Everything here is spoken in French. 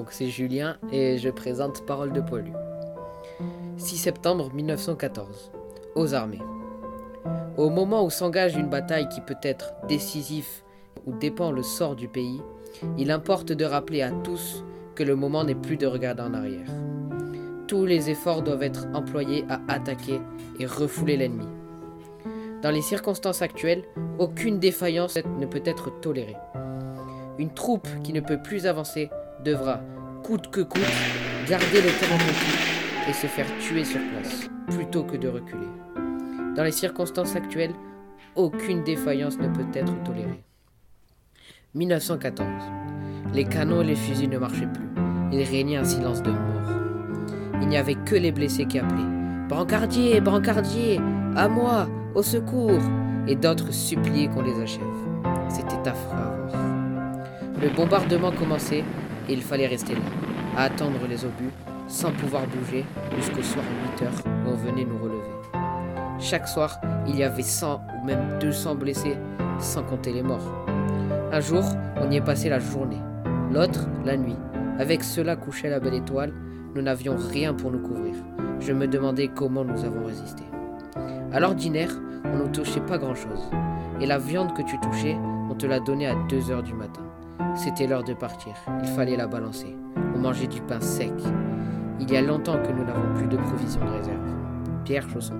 donc c'est Julien et je présente Parole de Poilu. 6 septembre 1914. Aux armées. Au moment où s'engage une bataille qui peut être décisive ou dépend le sort du pays, il importe de rappeler à tous que le moment n'est plus de regarder en arrière. Tous les efforts doivent être employés à attaquer et refouler l'ennemi. Dans les circonstances actuelles, aucune défaillance ne peut être tolérée. Une troupe qui ne peut plus avancer devra, coûte que coûte, garder le terrain conquis et se faire tuer sur place, plutôt que de reculer. Dans les circonstances actuelles, aucune défaillance ne peut être tolérée. 1914. Les canons et les fusils ne marchaient plus. Il régnait un silence de mort. Il n'y avait que les blessés qui appelaient. Brancardier, brancardier, à moi, au secours Et d'autres suppliaient qu'on les achève. C'était affreux. Le bombardement commençait et il fallait rester là, à attendre les obus, sans pouvoir bouger, jusqu'au soir à 8 heures où on venait nous relever. Chaque soir, il y avait 100 ou même 200 blessés, sans compter les morts. Un jour, on y est passé la journée, l'autre, la nuit. Avec cela couchait la belle étoile, nous n'avions rien pour nous couvrir. Je me demandais comment nous avons résisté. À l'ordinaire, on ne touchait pas grand-chose. Et la viande que tu touchais, on te l'a donnée à 2 heures du matin. C'était l'heure de partir. Il fallait la balancer. On mangeait du pain sec. Il y a longtemps que nous n'avons plus de provisions de réserve. Pierre Chausson.